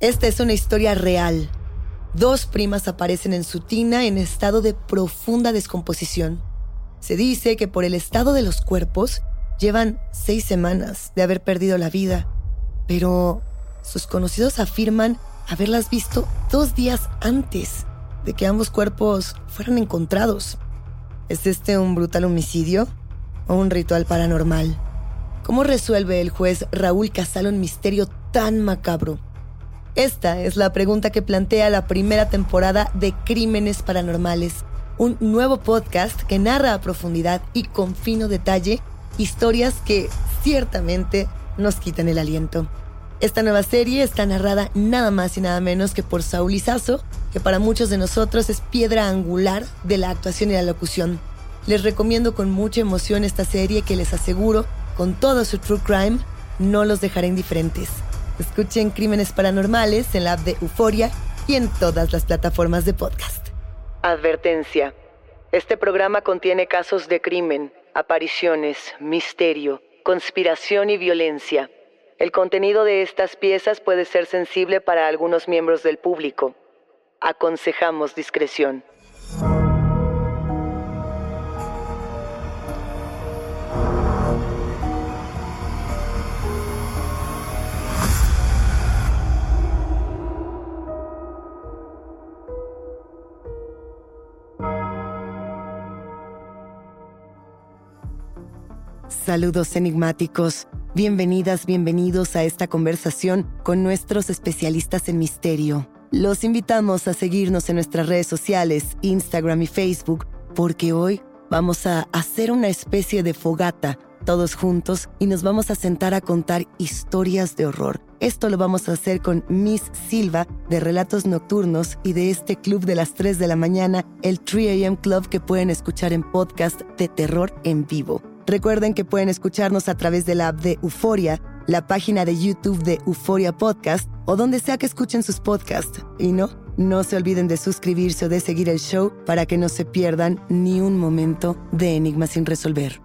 Esta es una historia real. Dos primas aparecen en su tina en estado de profunda descomposición. Se dice que por el estado de los cuerpos llevan seis semanas de haber perdido la vida, pero sus conocidos afirman haberlas visto dos días antes de que ambos cuerpos fueran encontrados. ¿Es este un brutal homicidio o un ritual paranormal? ¿Cómo resuelve el juez Raúl Casalo un misterio tan macabro? Esta es la pregunta que plantea la primera temporada de Crímenes Paranormales, un nuevo podcast que narra a profundidad y con fino detalle historias que ciertamente nos quitan el aliento. Esta nueva serie está narrada nada más y nada menos que por Saúl Izazo, que para muchos de nosotros es piedra angular de la actuación y la locución. Les recomiendo con mucha emoción esta serie que les aseguro, con todo su true crime, no los dejará indiferentes. Escuchen Crímenes Paranormales en la app de Euforia y en todas las plataformas de podcast. Advertencia. Este programa contiene casos de crimen, apariciones, misterio, conspiración y violencia. El contenido de estas piezas puede ser sensible para algunos miembros del público. Aconsejamos discreción. Saludos enigmáticos. Bienvenidas, bienvenidos a esta conversación con nuestros especialistas en misterio. Los invitamos a seguirnos en nuestras redes sociales, Instagram y Facebook, porque hoy vamos a hacer una especie de fogata todos juntos y nos vamos a sentar a contar historias de horror. Esto lo vamos a hacer con Miss Silva de Relatos Nocturnos y de este club de las 3 de la mañana, el 3 AM Club que pueden escuchar en podcast de terror en vivo. Recuerden que pueden escucharnos a través de la app de Euforia, la página de YouTube de Euforia Podcast o donde sea que escuchen sus podcasts. Y no, no se olviden de suscribirse o de seguir el show para que no se pierdan ni un momento de Enigmas sin resolver.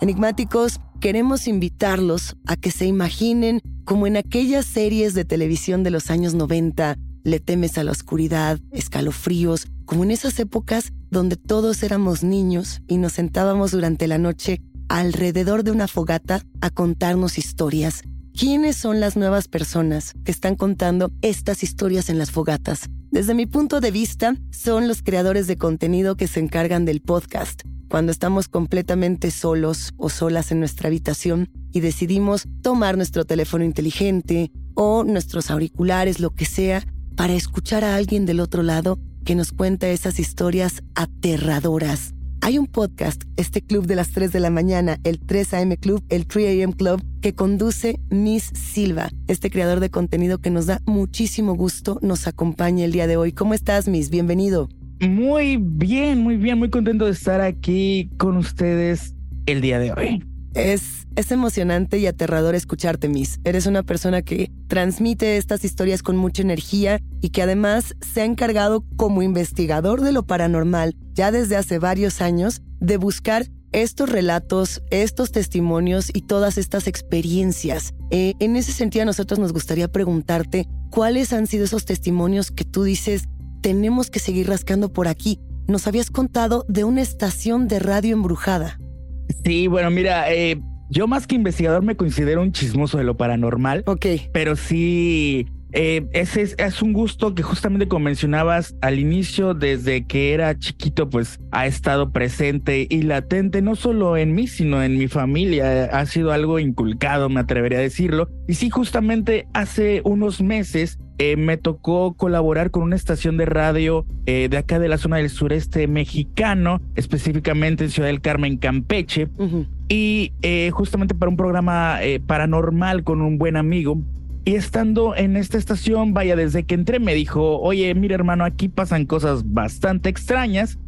Enigmáticos, queremos invitarlos a que se imaginen como en aquellas series de televisión de los años 90, Le temes a la oscuridad, escalofríos, como en esas épocas donde todos éramos niños y nos sentábamos durante la noche alrededor de una fogata a contarnos historias. ¿Quiénes son las nuevas personas que están contando estas historias en las fogatas? Desde mi punto de vista, son los creadores de contenido que se encargan del podcast. Cuando estamos completamente solos o solas en nuestra habitación y decidimos tomar nuestro teléfono inteligente o nuestros auriculares, lo que sea, para escuchar a alguien del otro lado que nos cuenta esas historias aterradoras. Hay un podcast, este club de las 3 de la mañana, el 3 AM Club, el 3 AM Club, que conduce Miss Silva, este creador de contenido que nos da muchísimo gusto, nos acompaña el día de hoy. ¿Cómo estás, Miss? Bienvenido. Muy bien, muy bien, muy contento de estar aquí con ustedes el día de hoy. Es, es emocionante y aterrador escucharte, Miss. Eres una persona que transmite estas historias con mucha energía y que además se ha encargado como investigador de lo paranormal ya desde hace varios años de buscar estos relatos, estos testimonios y todas estas experiencias. Eh, en ese sentido, a nosotros nos gustaría preguntarte cuáles han sido esos testimonios que tú dices, tenemos que seguir rascando por aquí. Nos habías contado de una estación de radio embrujada. Sí, bueno, mira, eh, yo más que investigador me considero un chismoso de lo paranormal. Ok. Pero sí, eh, ese es, un gusto que justamente como mencionabas al inicio, desde que era chiquito, pues ha estado presente y latente, no solo en mí, sino en mi familia. Ha sido algo inculcado, me atrevería a decirlo. Y sí, justamente hace unos meses eh, me tocó colaborar con una estación de radio eh, de acá de la zona del sureste mexicano, específicamente en Ciudad del Carmen, Campeche, y eh, justamente para un programa paranormal con un buen amigo. Y estando en esta estación, vaya, desde que entré me dijo, oye, mira hermano, aquí pasan cosas bastante extrañas,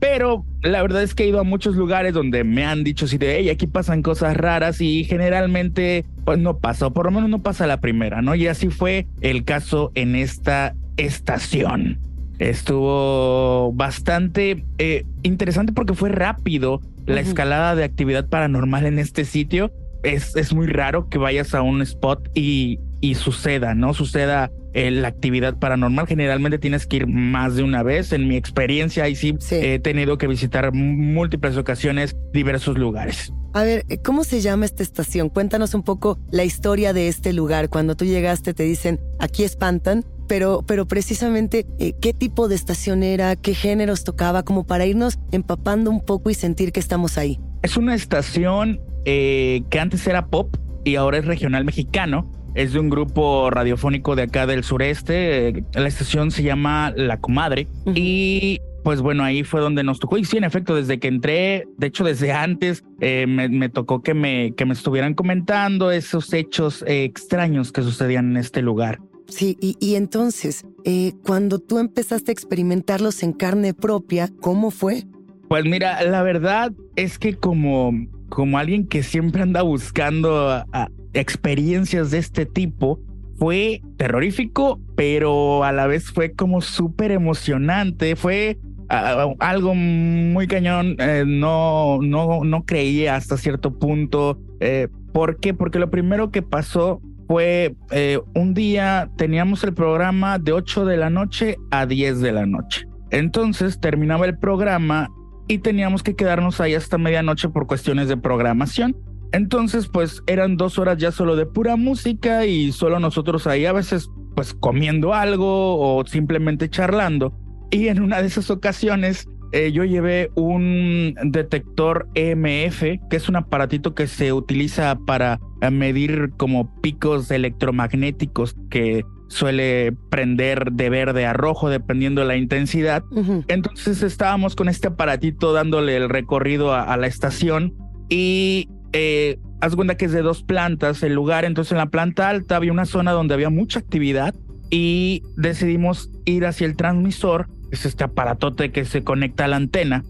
pero la verdad es que he ido a muchos lugares donde me han dicho así de, hey, aquí pasan cosas raras y generalmente pues no pasa, o por lo menos no pasa la primera, ¿no? Y así fue el caso en esta estación. Estuvo bastante eh, interesante porque fue rápido la escalada de actividad paranormal en este sitio. Es, es muy raro que vayas a un spot y y suceda, ¿no? Suceda eh, la actividad paranormal. Generalmente tienes que ir más de una vez. En mi experiencia, ahí sí, he tenido que visitar múltiples ocasiones diversos lugares. A ver, ¿cómo se llama esta estación? Cuéntanos un poco la historia de este lugar. Cuando tú llegaste te dicen, aquí espantan, pero, pero precisamente eh, qué tipo de estación era, qué géneros tocaba, como para irnos empapando un poco y sentir que estamos ahí. Es una estación eh, que antes era pop y ahora es regional mexicano. Es de un grupo radiofónico de acá del sureste. La estación se llama La Comadre. Y pues bueno, ahí fue donde nos tocó. Y sí, en efecto, desde que entré, de hecho, desde antes, eh, me, tocó que me, que me estuvieran comentando esos hechos extraños que sucedían en este lugar. Sí, y, entonces, eh, cuando tú empezaste a experimentarlos en carne propia, ¿cómo fue? Pues mira, la verdad es que como, como alguien que siempre anda buscando experiencias de este tipo, fue terrorífico, pero a la vez fue como súper emocionante, fue algo muy cañón, eh, no, no, no creía hasta cierto punto. Eh, ¿Por qué? Porque lo primero que pasó fue eh, un día teníamos el programa de 8 de la noche a 10 de la noche. Entonces terminaba el programa y teníamos que quedarnos ahí hasta medianoche por cuestiones de programación. Entonces, pues eran dos horas ya solo de pura música y solo nosotros ahí a veces pues comiendo algo o simplemente charlando. Y en una de esas ocasiones eh, yo llevé un detector EMF, que es un aparatito que se utiliza para eh, medir como picos electromagnéticos que suele prender de verde a rojo dependiendo de la intensidad. Entonces estábamos con este aparatito dándole el recorrido a, la estación y eh, haz cuenta que es de dos plantas el lugar. Entonces en la planta alta había una zona donde había mucha actividad y decidimos ir hacia el transmisor es este aparatote que se conecta a la antena,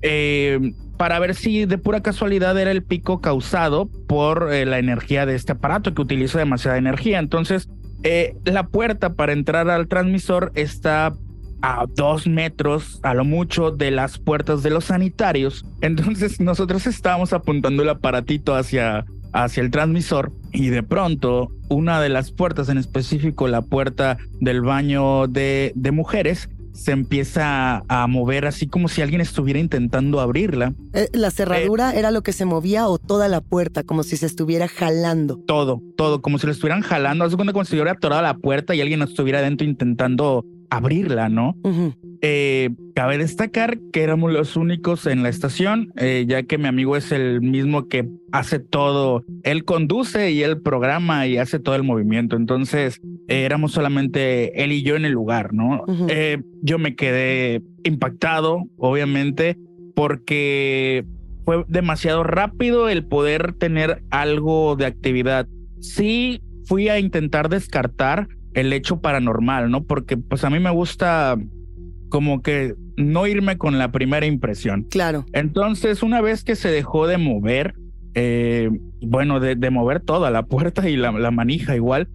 eh, para ver si de pura casualidad era el pico causado por eh, la energía de este aparato que utiliza demasiada energía. Entonces, eh, la puerta para entrar al transmisor está a dos metros, a lo mucho, de las puertas de los sanitarios. Entonces, nosotros estábamos apuntando el aparatito hacia, hacia el transmisor y de pronto una de las puertas, en específico la puerta del baño de, de mujeres, se empieza a mover así como si alguien estuviera intentando abrirla. Eh, ¿La cerradura eh, era lo que se movía o toda la puerta, como si se estuviera jalando? Todo, todo, como si lo estuvieran jalando. Hace cuenta como si hubiera atorado la puerta y alguien estuviera adentro intentando abrirla, ¿no? Eh, cabe destacar que éramos los únicos en la estación, eh, ya que mi amigo es el mismo que hace todo, él conduce y él programa y hace todo el movimiento, entonces eh, éramos solamente él y yo en el lugar, ¿no? yo me quedé impactado, obviamente, porque fue demasiado rápido el poder tener algo de actividad. Sí, fui a intentar descartar el hecho paranormal, ¿no? Porque pues a mí me gusta como que no irme con la primera impresión. Claro. Entonces, una vez que se dejó de mover, eh, bueno, de, mover toda la puerta y la, manija igual,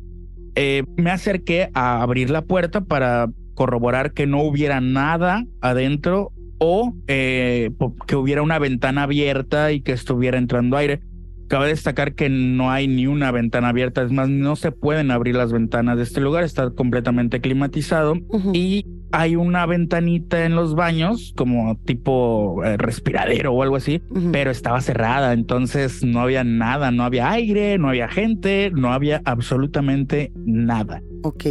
eh, me acerqué a abrir la puerta para corroborar que no hubiera nada adentro o eh, que hubiera una ventana abierta y que estuviera entrando aire. Cabe destacar que no hay ni una ventana abierta, es más, no se pueden abrir las ventanas de este lugar, está completamente climatizado. Y hay una ventanita en los baños, como tipo eh, respiradero o algo así, pero estaba cerrada, entonces no había nada, no había aire, no había gente, no había absolutamente nada. Ok.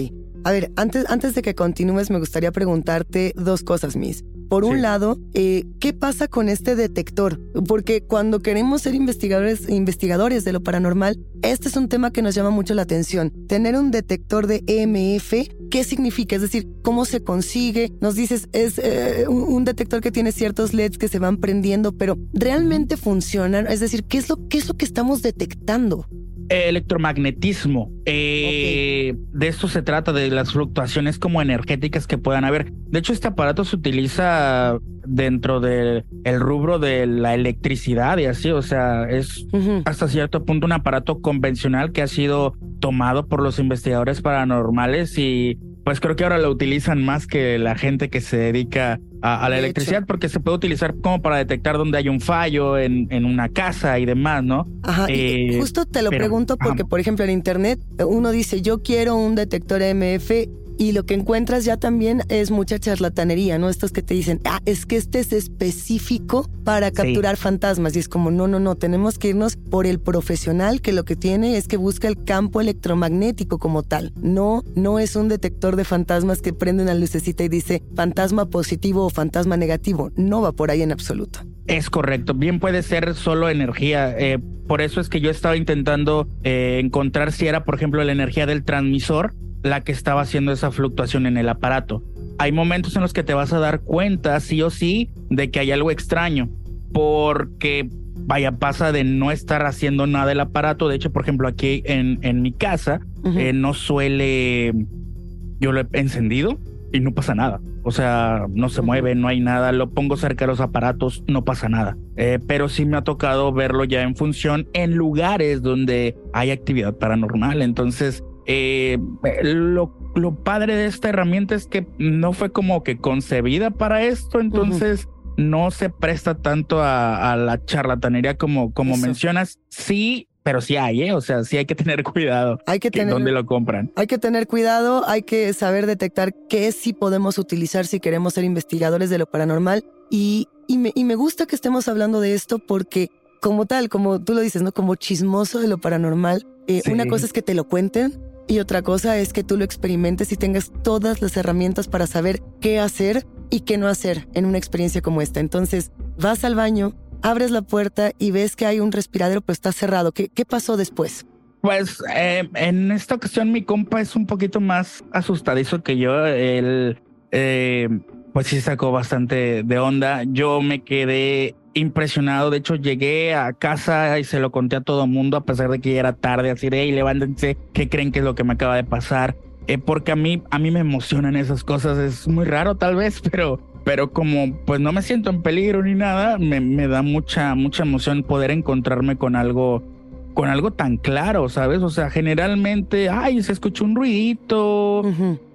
A ver, antes, antes de que continúes, me gustaría preguntarte dos cosas, Miss. Por un lado, eh, ¿qué pasa con este detector? Porque cuando queremos ser investigadores, investigadores de lo paranormal, este es un tema que nos llama mucho la atención. Tener un detector de EMF, ¿qué significa? Es decir, ¿cómo se consigue? Nos dices, es eh, un detector que tiene ciertos LEDs que se van prendiendo, pero ¿realmente funcionan? Es decir, ¿qué es lo, qué es lo que estamos detectando? Electromagnetismo. Eh, de esto se trata, de las fluctuaciones como energéticas que puedan haber. De hecho, este aparato se utiliza dentro del rubro de la electricidad y así, o sea, es hasta cierto punto un aparato convencional que ha sido tomado por los investigadores paranormales y pues creo que ahora lo utilizan más que la gente que se dedica a, la electricidad porque se puede utilizar como para detectar dónde hay un fallo en, en una casa y demás, ¿no? Ajá, eh, justo te lo pregunto porque, por ejemplo, en Internet uno dice, yo quiero un detector MF y lo que encuentras ya también es mucha charlatanería, ¿no? Estos que te dicen, ah, es que este es específico para capturar fantasmas. Y es como, no, no, no, tenemos que irnos por el profesional que lo que tiene es que busca el campo electromagnético como tal. No, no es un detector de fantasmas que prende una lucecita y dice fantasma positivo o fantasma negativo. No va por ahí en absoluto. Es correcto, bien puede ser solo energía. Eh, por eso es que yo estaba intentando eh, encontrar si era, por ejemplo, la energía del transmisor la que estaba haciendo esa fluctuación en el aparato. Hay momentos en los que te vas a dar cuenta, sí o sí, de que hay algo extraño, porque vaya, pasa de no estar haciendo nada el aparato. De hecho, por ejemplo, aquí en, en mi casa eh, no suele, yo lo he encendido y no pasa nada. O sea, no se mueve, no hay nada, lo pongo cerca de los aparatos, no pasa nada. Eh, pero sí me ha tocado verlo ya en función en lugares donde hay actividad paranormal. Entonces, eh, lo, padre de esta herramienta es que no fue como que concebida para esto, entonces no se presta tanto a, la charlatanería como, como mencionas. Sí, pero sí hay, ¿eh? O sea, sí hay que tener cuidado. Hay que tener. ¿Dónde lo compran? Hay que tener cuidado, hay que saber detectar qué sí podemos utilizar si queremos ser investigadores de lo paranormal. Y, y, me, y me gusta que estemos hablando de esto porque, como tal, como tú lo dices, ¿no? Como chismoso de lo paranormal, eh, una cosa es que te lo cuenten y otra cosa es que tú lo experimentes y tengas todas las herramientas para saber qué hacer y qué no hacer en una experiencia como esta. Entonces, vas al baño, abres la puerta y ves que hay un respiradero, pero está cerrado. ¿Qué, pasó después? Pues eh, en esta ocasión mi compa es un poquito más asustadizo que yo. Él, eh, pues sí sacó bastante de onda. Yo me quedé impresionado. De hecho, llegué a casa y se lo conté a todo el mundo, a pesar de que ya era tarde, así de, hey, levántense, ¿qué creen que es lo que me acaba de pasar? Eh, porque a mí, a mí me emocionan esas cosas. Es muy raro, tal vez, pero, pero como pues no me siento en peligro ni nada, me, me da mucha, mucha emoción poder encontrarme con algo con algo tan claro, ¿sabes? O sea, generalmente, ay, se escuchó un ruidito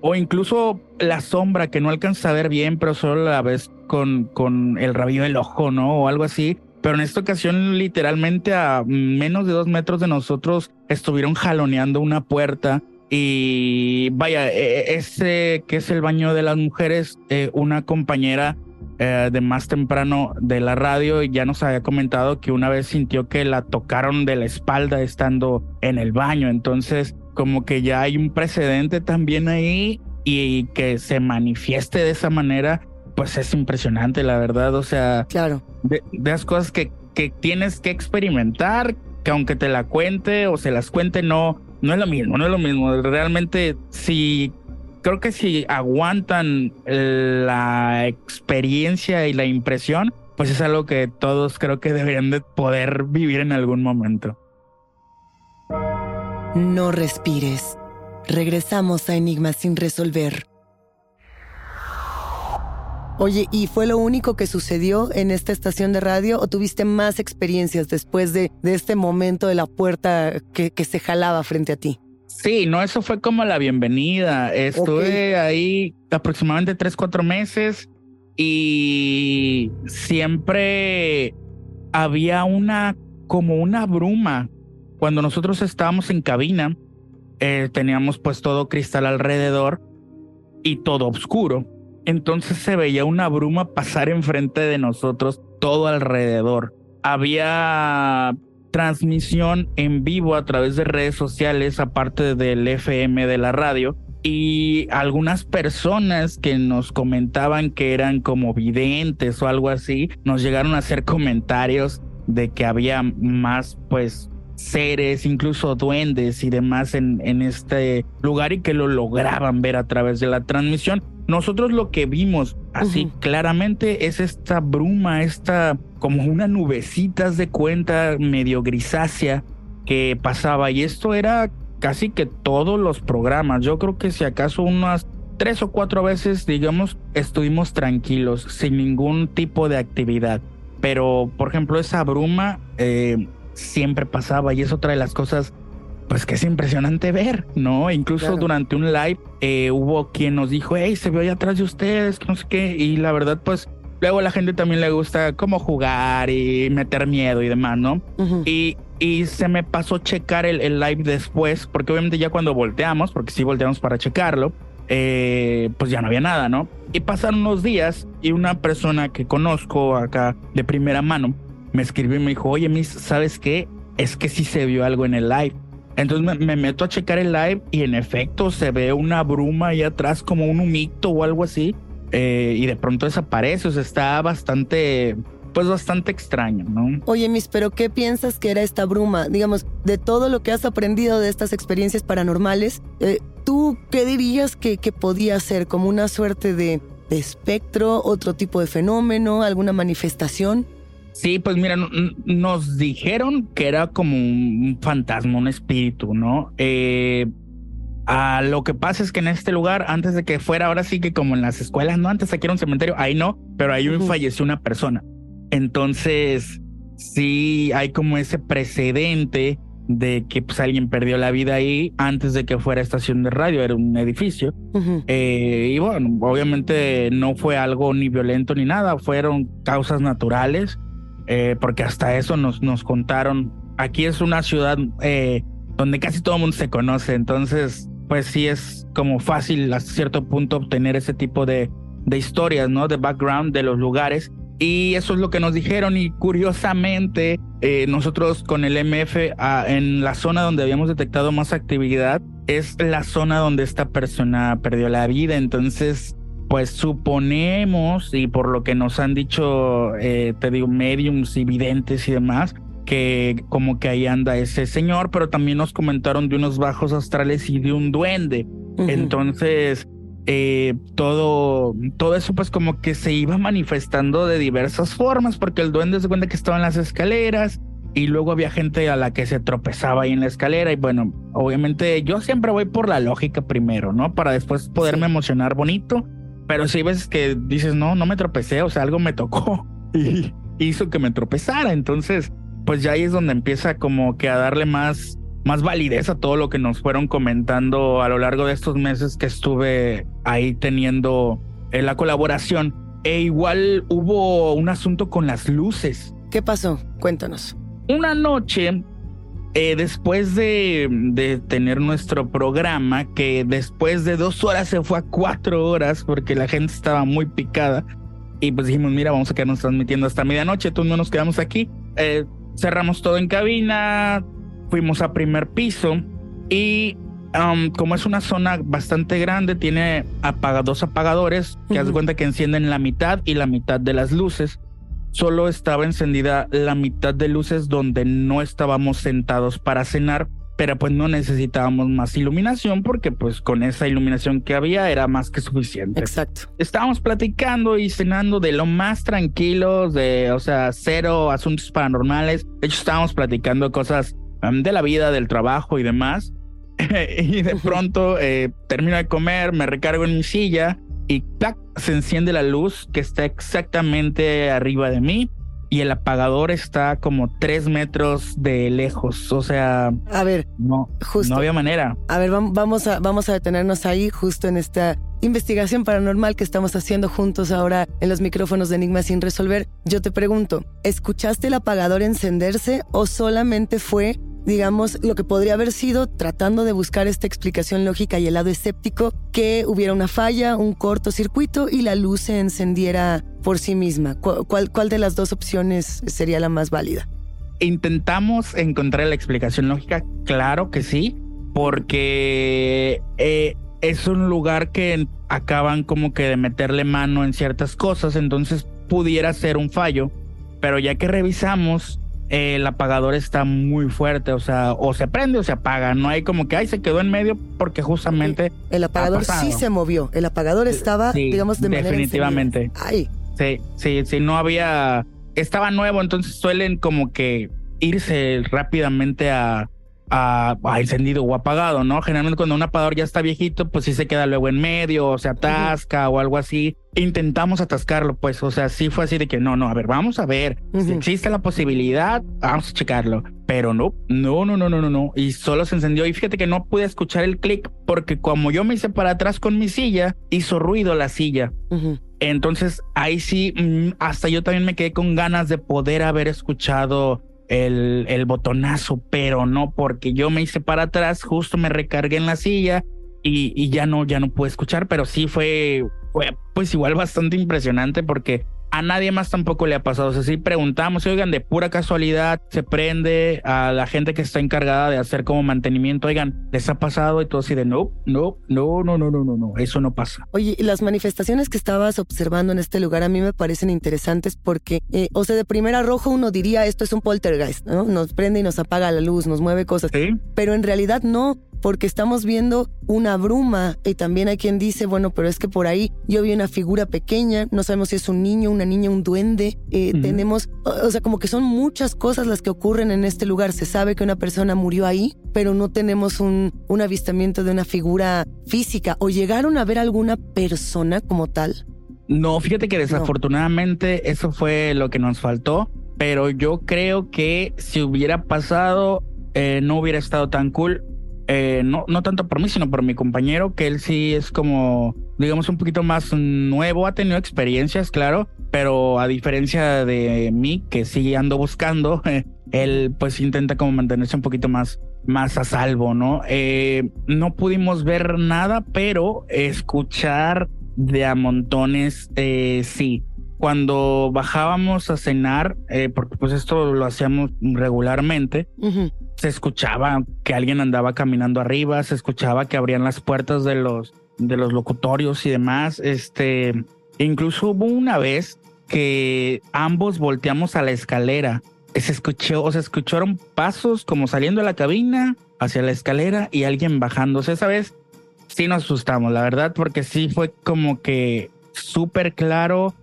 o incluso la sombra que no alcanza a ver bien, pero solo la ves con, con el rabillo del ojo, ¿no? O algo así. Pero en esta ocasión, literalmente a menos de dos metros de nosotros, estuvieron jaloneando una puerta. Y vaya, e, e, ese que es el baño de las mujeres, eh, una compañera eh, de más temprano de la radio ya nos había comentado que una vez sintió que la tocaron de la espalda estando en el baño. Entonces, como que ya hay un precedente también ahí y que se manifieste de esa manera, pues es impresionante, la verdad. O sea, claro. De, las cosas que, que tienes que experimentar, que aunque te la cuente o se las cuente, no, no es lo mismo, no es lo mismo. Realmente, si creo que si aguantan la experiencia y la impresión, pues es algo que todos creo que deberían de poder vivir en algún momento. No respires. Regresamos a Enigmas sin resolver. Oye, ¿y fue lo único que sucedió en esta estación de radio o tuviste más experiencias después de, de este momento de la puerta que, que se jalaba frente a ti? Sí, no, eso fue como la bienvenida. Estuve ahí aproximadamente tres, cuatro meses y siempre había una, como una bruma. Cuando nosotros estábamos en cabina, eh, teníamos pues todo cristal alrededor y todo oscuro. Entonces se veía una bruma pasar enfrente de nosotros, todo alrededor. Había transmisión en vivo a través de redes sociales, aparte del FM de la radio. Y algunas personas que nos comentaban que eran como videntes o algo así, nos llegaron a hacer comentarios de que había más, pues, seres, incluso duendes y demás en, en este lugar y que lo lograban ver a través de la transmisión. Nosotros lo que vimos así claramente es esta bruma, esta como una nubecitas de cuenta medio grisácea que pasaba y esto era casi que todos los programas. Yo creo que si acaso unas tres o cuatro veces, digamos, estuvimos tranquilos, sin ningún tipo de actividad. Pero, por ejemplo, esa bruma eh, siempre pasaba y es otra de las cosas pues que es impresionante ver, ¿no? Incluso durante un live eh, hubo quien nos dijo, hey, se ve allá atrás de ustedes, que no sé qué, y la verdad, pues luego a la gente también le gusta como jugar y meter miedo y demás, ¿no? Y y se me pasó checar el, el, live después, porque obviamente ya cuando volteamos, porque sí volteamos para checarlo, eh, pues ya no había nada, ¿no? Y pasaron unos días y una persona que conozco acá de primera mano me escribió y me dijo, oye, Miss, ¿sabes qué? Es que sí se vio algo en el live. Entonces me, meto a checar el live y en efecto se ve una bruma ahí atrás como un humito o algo así. Eh, y de pronto desaparece, o sea, está bastante pues bastante extraño, ¿no? Oye, Miss, pero ¿qué piensas que era esta bruma? Digamos, de todo lo que has aprendido de estas experiencias paranormales, eh, ¿tú qué dirías que, que podía ser? ¿Como una suerte de, de espectro, otro tipo de fenómeno, alguna manifestación? Sí, pues mira, nos dijeron que era como un fantasma, un espíritu, ¿no? Eh, a lo que pasa es que en este lugar, antes de que fuera, ahora sí que como en las escuelas, no, antes aquí era un cementerio, ahí no, pero ahí falleció una persona. Entonces, sí hay como ese precedente de que pues, alguien perdió la vida ahí antes de que fuera estación de radio, era un edificio. Eh, y bueno, obviamente no fue algo ni violento ni nada, fueron causas naturales, eh, porque hasta eso nos, nos contaron. Aquí es una ciudad eh, donde casi todo el mundo se conoce, entonces pues sí es como fácil a cierto punto obtener ese tipo de, de historias, ¿no? De background de los lugares. Y eso es lo que nos dijeron y curiosamente eh, nosotros con el MF ah, en la zona donde habíamos detectado más actividad es la zona donde esta persona perdió la vida. Entonces, pues suponemos y por lo que nos han dicho, eh, te digo, mediums y videntes y demás, que como que ahí anda ese señor, pero también nos comentaron de unos bajos astrales y de un duende. Entonces, eh, todo, todo eso pues como que se iba manifestando de diversas formas, porque el duende se cuenta que estaba en las escaleras y luego había gente a la que se tropezaba ahí en la escalera y bueno, obviamente yo siempre voy por la lógica primero, ¿no? Para después poderme emocionar bonito, pero si ves que dices, no, no me tropecé, o sea, algo me tocó y hizo que me tropezara, entonces pues ya ahí es donde empieza como que a darle más más validez a todo lo que nos fueron comentando a lo largo de estos meses que estuve ahí teniendo eh, la colaboración. E igual hubo un asunto con las luces. ¿Qué pasó? Cuéntanos. Una noche, eh, después de, de, tener nuestro programa, que después de dos horas se fue a cuatro horas porque la gente estaba muy picada. Y pues dijimos, mira, vamos a quedarnos transmitiendo hasta medianoche, entonces no nos quedamos aquí. Eh, cerramos todo en cabina, fuimos a primer piso y um, como es una zona bastante grande, tiene dos apagadores que haz cuenta que encienden la mitad y la mitad de las luces. Solo estaba encendida la mitad de luces donde no estábamos sentados para cenar, pero pues no necesitábamos más iluminación porque pues con esa iluminación que había era más que suficiente. Exacto. Estábamos platicando y cenando de lo más tranquilos, de, o sea, cero asuntos paranormales. De hecho, estábamos platicando cosas de la vida, del trabajo y demás. y de pronto eh, termino de comer, me recargo en mi silla y se enciende la luz que está exactamente arriba de mí y el apagador está como tres metros de lejos. O sea, a ver, no, no había manera. A ver, vamos a, vamos a detenernos ahí justo en esta investigación paranormal que estamos haciendo juntos ahora en los micrófonos de Enigma sin resolver. Yo te pregunto, ¿escuchaste el apagador encenderse o solamente fue digamos, lo que podría haber sido, tratando de buscar esta explicación lógica y el lado escéptico, que hubiera una falla, un cortocircuito y la luz se encendiera por sí misma. ¿Cuál, cuál de las dos opciones sería la más válida? Intentamos encontrar la explicación lógica, claro que sí, porque eh, es un lugar que acaban como que de meterle mano en ciertas cosas, entonces pudiera ser un fallo, pero ya que revisamos el apagador está muy fuerte, o sea, o se prende o se apaga, no hay como que, ay, se quedó en medio porque justamente... El apagador sí se movió, el apagador estaba, digamos, de manera... Definitivamente. Sí, sí, sí, no había... Estaba nuevo, entonces suelen como que irse rápidamente a, a, encendido o apagado, ¿no? Generalmente cuando un apagador ya está viejito, pues sí se queda luego en medio o se atasca o algo así. Intentamos atascarlo, pues, o sea, sí fue así de que no, no, a ver, vamos a ver si existe la posibilidad, vamos a checarlo. Pero no, no, no, no, no, no, no. Y solo se encendió y fíjate que no pude escuchar el clic porque como yo me hice para atrás con mi silla, hizo ruido la silla. Entonces ahí sí, mm, hasta yo también me quedé con ganas de poder haber escuchado el, el botonazo, pero no porque yo me hice para atrás, justo me recargué en la silla y, ya no, ya no pude escuchar, pero sí fue pues igual bastante impresionante porque a nadie más tampoco le ha pasado. O sea, si preguntamos, oigan, de pura casualidad se prende a la gente que está encargada de hacer como mantenimiento, oigan, ¿les ha pasado? Y todo así de no, no, no, no, no, no, no, no, eso no pasa. Oye, las manifestaciones que estabas observando en este lugar a mí me parecen interesantes porque, eh, o sea, de primera rojo uno diría esto es un poltergeist, ¿no? Nos prende y nos apaga la luz, nos mueve cosas. ¿Sí? Pero en realidad no porque estamos viendo una bruma y también hay quien dice, bueno, pero es que por ahí yo vi una figura pequeña, no sabemos si es un niño, una niña, un duende, eh, tenemos, o sea, como que son muchas cosas las que ocurren en este lugar, se sabe que una persona murió ahí, pero no tenemos un, un avistamiento de una figura física. O llegaron a ver alguna persona como tal. No, fíjate que desafortunadamente eso fue lo que nos faltó, pero yo creo que si hubiera pasado, eh, no hubiera estado tan cool eh, no, no tanto por mí, sino por mi compañero, que él sí es como, digamos, un poquito más nuevo, ha tenido experiencias, claro, pero a diferencia de mí, que sí ando buscando, él pues intenta como mantenerse un poquito más, más a salvo, ¿no? Eh, no pudimos ver nada, pero escuchar de a montones, eh, sí cuando bajábamos a cenar, eh, porque pues esto lo hacíamos regularmente, se escuchaba que alguien andaba caminando arriba, se escuchaba que abrían las puertas de los, de los locutorios y demás. Este, incluso hubo una vez que ambos volteamos a la escalera. Se escuchó, se escucharon pasos como saliendo de la cabina hacia la escalera y alguien bajándose. Esa vez sí nos asustamos, la verdad, porque sí fue como que súper claro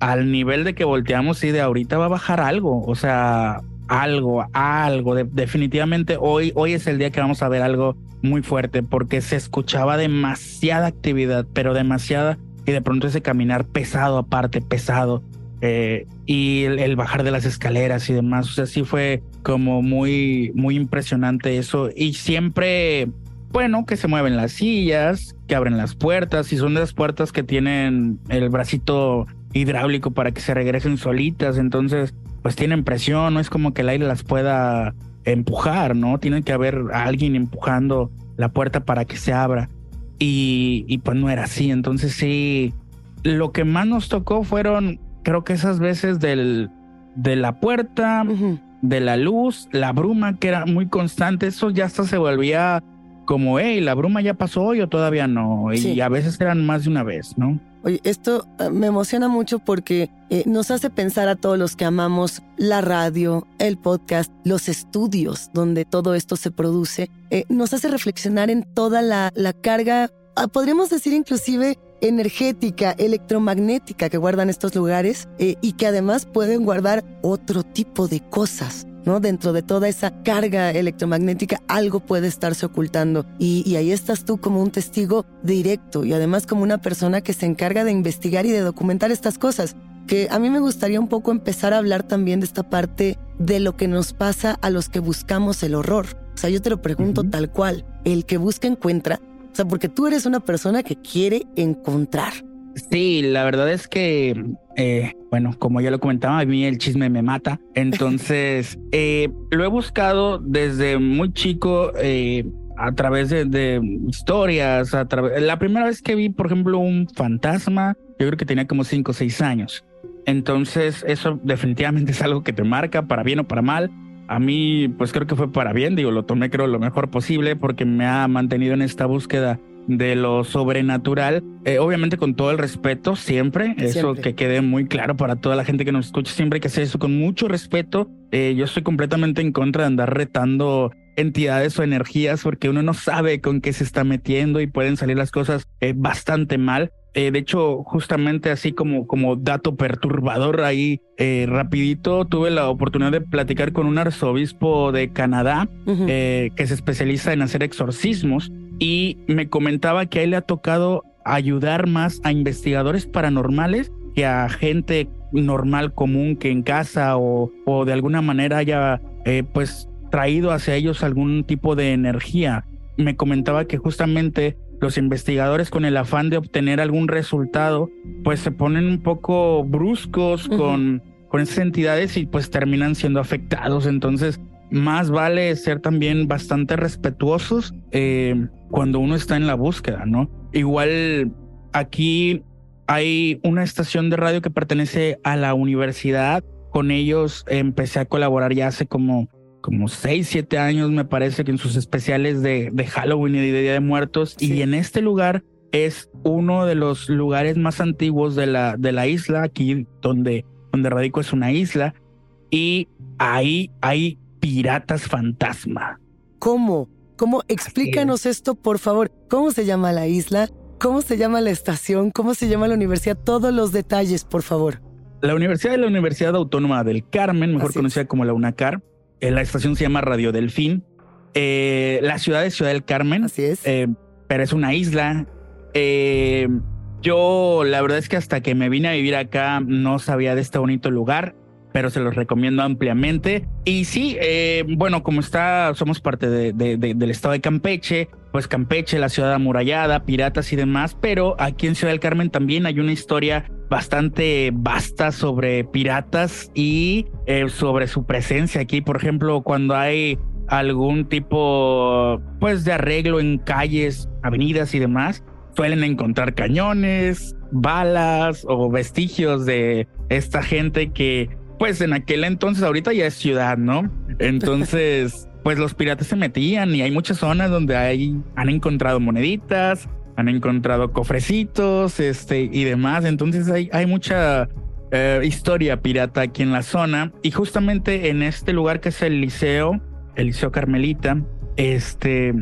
al nivel de que volteamos y de ahorita va a bajar algo, o sea, algo, algo, definitivamente hoy, hoy es el día que vamos a ver algo muy fuerte porque se escuchaba demasiada actividad, pero demasiada y de pronto ese caminar pesado aparte, pesado. Eh, y el, bajar de las escaleras y demás, o sea, sí fue como muy, muy impresionante eso. Y siempre, bueno, que se mueven las sillas, que abren las puertas, y son de las puertas que tienen el bracito hidráulico para que se regresen solitas, entonces pues tienen presión, no es como que el aire las pueda empujar, ¿no? Tiene que haber alguien empujando la puerta para que se abra. Y, y pues no era así, entonces sí, lo que más nos tocó fueron creo que esas veces del, de la puerta, de la luz, la bruma que era muy constante, eso ya hasta se volvía como, hey, la bruma ya pasó hoy o todavía no, y a veces eran más de una vez, ¿no? Oye, esto eh, me emociona mucho porque eh, nos hace pensar a todos los que amamos la radio, el podcast, los estudios donde todo esto se produce. Eh, nos hace reflexionar en toda la, la carga, ah, podríamos decir inclusive energética, electromagnética que guardan estos lugares y que además pueden guardar otro tipo de cosas. ¿No? Dentro de toda esa carga electromagnética, algo puede estarse ocultando. Y, ahí estás tú como un testigo directo y además como una persona que se encarga de investigar y de documentar estas cosas. Que a mí me gustaría un poco empezar a hablar también de esta parte de lo que nos pasa a los que buscamos el horror. O sea, yo te lo pregunto tal cual. El que busca encuentra. O sea, porque tú eres una persona que quiere encontrar. Sí, la verdad es que, eh, bueno, como ya lo comentaba, a mí el chisme me mata. Entonces, eh, lo he buscado desde muy chico eh, a través de, historias. A través, la primera vez que vi, por ejemplo, un fantasma, yo creo que tenía como 5 o 6 años. Entonces, eso definitivamente es algo que te marca, para bien o para mal. A mí, pues creo que fue para bien, digo, lo tomé creo lo mejor posible porque me ha mantenido en esta búsqueda de lo sobrenatural, eh, obviamente con todo el respeto, siempre, eso que quede muy claro para toda la gente que nos escucha, siempre hay que hacer eso con mucho respeto. Eh, yo estoy completamente en contra de andar retando entidades o energías porque uno no sabe con qué se está metiendo y pueden salir las cosas eh, bastante mal. Eh, de hecho, justamente así como, como dato perturbador ahí, eh, rapidito, tuve la oportunidad de platicar con un arzobispo de Canadá que se especializa en hacer exorcismos y me comentaba que a él le ha tocado ayudar más a investigadores paranormales que a gente normal común que en casa o, o de alguna manera haya pues traído hacia ellos algún tipo de energía. Me comentaba que justamente los investigadores con el afán de obtener algún resultado, pues se ponen un poco bruscos con, con esas entidades y pues terminan siendo afectados. Entonces, más vale ser también bastante respetuosos eh, cuando uno está en la búsqueda, ¿no? Igual aquí hay una estación de radio que pertenece a la universidad. Con ellos empecé a colaborar ya hace como como 6, 7 años, me parece que en sus especiales de, de Halloween y de Día de Muertos. Y en este lugar es uno de los lugares más antiguos de la, de la isla, aquí donde, donde radico es una isla. Y ahí hay piratas fantasma. ¿Cómo? ¿Cómo? Explícanos esto, por favor. ¿Cómo se llama la isla? ¿Cómo se llama la estación? ¿Cómo se llama la universidad? Todos los detalles, por favor. La universidad es la Universidad Autónoma del Carmen, mejor conocida como la UNACAR. Eh, la estación se llama Radio Delfín. Eh, la ciudad es Ciudad del Carmen. Así es. Eh, pero es una isla. yo, la verdad es que hasta que me vine a vivir acá no sabía de este bonito lugar, pero se los recomiendo ampliamente. Y sí, bueno, como está, somos parte del estado de Campeche, pues Campeche, la ciudad amurallada, piratas y demás, pero aquí en Ciudad del Carmen también hay una historia bastante vasta sobre piratas y eh, sobre su presencia aquí. Por ejemplo, cuando hay algún tipo pues de arreglo en calles, avenidas y demás, suelen encontrar cañones, balas o vestigios de esta gente que pues en aquel entonces ahorita ya es ciudad, ¿no? Entonces, pues los piratas se metían y hay muchas zonas donde hay, han encontrado moneditas, han encontrado cofrecitos este, y demás. Entonces hay, hay mucha eh, historia pirata aquí en la zona. Y justamente en este lugar que es el Liceo, el Liceo Carmelita, este,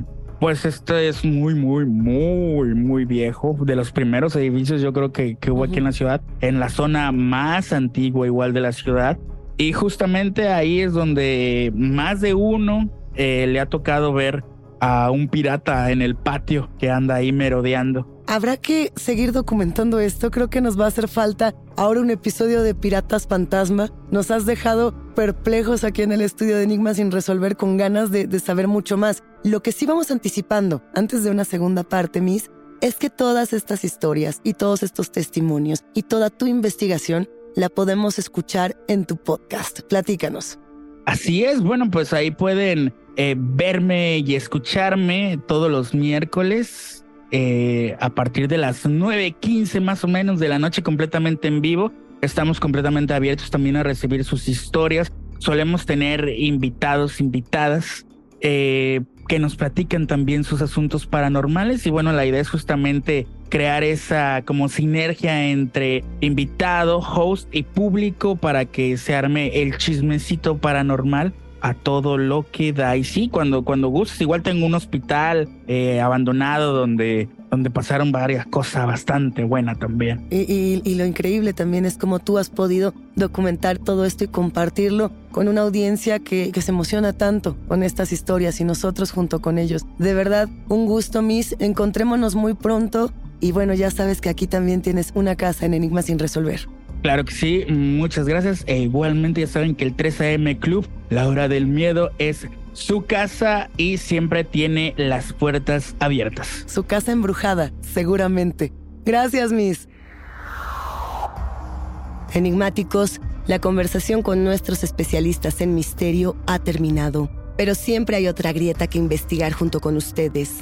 pues este es muy, muy, muy, muy viejo. De los primeros edificios yo creo que, que hubo aquí en la ciudad, en la zona más antigua igual de la ciudad. Y justamente ahí es donde más de uno eh, le ha tocado ver a un pirata en el patio que anda ahí merodeando. Habrá que seguir documentando esto, creo que nos va a hacer falta ahora un episodio de Piratas Fantasma. Nos has dejado perplejos aquí en el estudio de Enigma sin resolver con ganas de, de saber mucho más. Lo que sí vamos anticipando antes de una segunda parte, Miss, es que todas estas historias y todos estos testimonios y toda tu investigación la podemos escuchar en tu podcast. Platícanos. Así es, bueno, pues ahí pueden eh, verme y escucharme todos los miércoles eh, a partir de las 9.15 más o menos de la noche completamente en vivo. Estamos completamente abiertos también a recibir sus historias. Solemos tener invitados, invitadas eh, que nos platican también sus asuntos paranormales. Y bueno, la idea es justamente crear esa como sinergia entre invitado, host y público para que se arme el chismecito paranormal a todo lo que da. Y sí, cuando, cuando gustes, igual tengo un hospital eh, abandonado donde, donde pasaron varias cosas bastante buenas también. Y, y, lo increíble también es cómo tú has podido documentar todo esto y compartirlo con una audiencia que, que se emociona tanto con estas historias y nosotros junto con ellos. De verdad, un gusto, Miss. Encontrémonos muy pronto. Y bueno, ya sabes que aquí también tienes una casa en Enigma sin resolver. Claro que sí, muchas gracias. E igualmente ya saben que el 3 AM Club, la hora del miedo, es su casa y siempre tiene las puertas abiertas. Su casa embrujada, seguramente. Gracias, Miss. Enigmáticos, la conversación con nuestros especialistas en misterio ha terminado, pero siempre hay otra grieta que investigar junto con ustedes.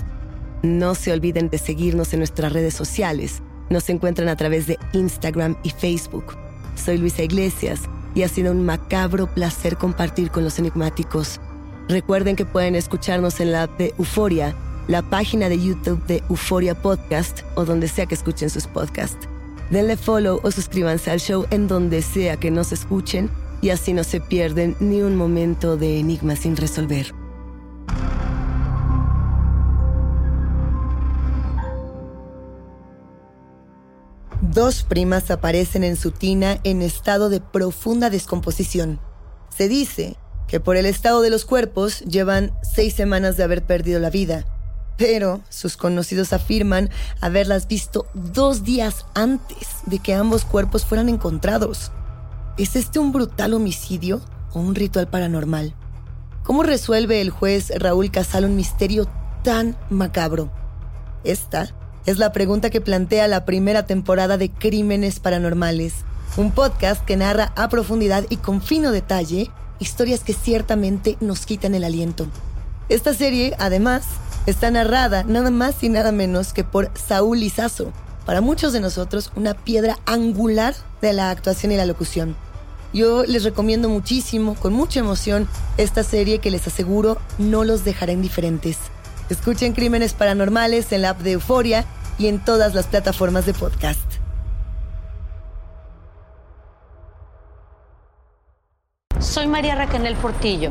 No se olviden de seguirnos en nuestras redes sociales nos encuentran a través de Instagram y Facebook. Soy Luisa Iglesias y ha sido un macabro placer compartir con los enigmáticos. Recuerden que pueden escucharnos en la app de Euforia, la página de YouTube de Euforia Podcast o donde sea que escuchen sus podcasts. Denle follow o suscríbanse al show en donde sea que nos escuchen y así no se pierden ni un momento de enigma sin resolver. Dos primas aparecen en su tina en estado de profunda descomposición. Se dice que por el estado de los cuerpos llevan seis semanas de haber perdido la vida, pero sus conocidos afirman haberlas visto dos días antes de que ambos cuerpos fueran encontrados. ¿Es este un brutal homicidio o un ritual paranormal? ¿Cómo resuelve el juez Raúl Casal un misterio tan macabro? Esta es la pregunta que plantea la primera temporada de Crímenes Paranormales, un podcast que narra a profundidad y con fino detalle historias que ciertamente nos quitan el aliento. Esta serie, además, está narrada nada más y nada menos que por Saúl Lizazo, para muchos de nosotros una piedra angular de la actuación y la locución. Yo les recomiendo muchísimo, con mucha emoción, esta serie que les aseguro no los dejará indiferentes. Escuchen Crímenes Paranormales en la app de Euforia y en todas las plataformas de podcast. Soy María Raquel Portillo.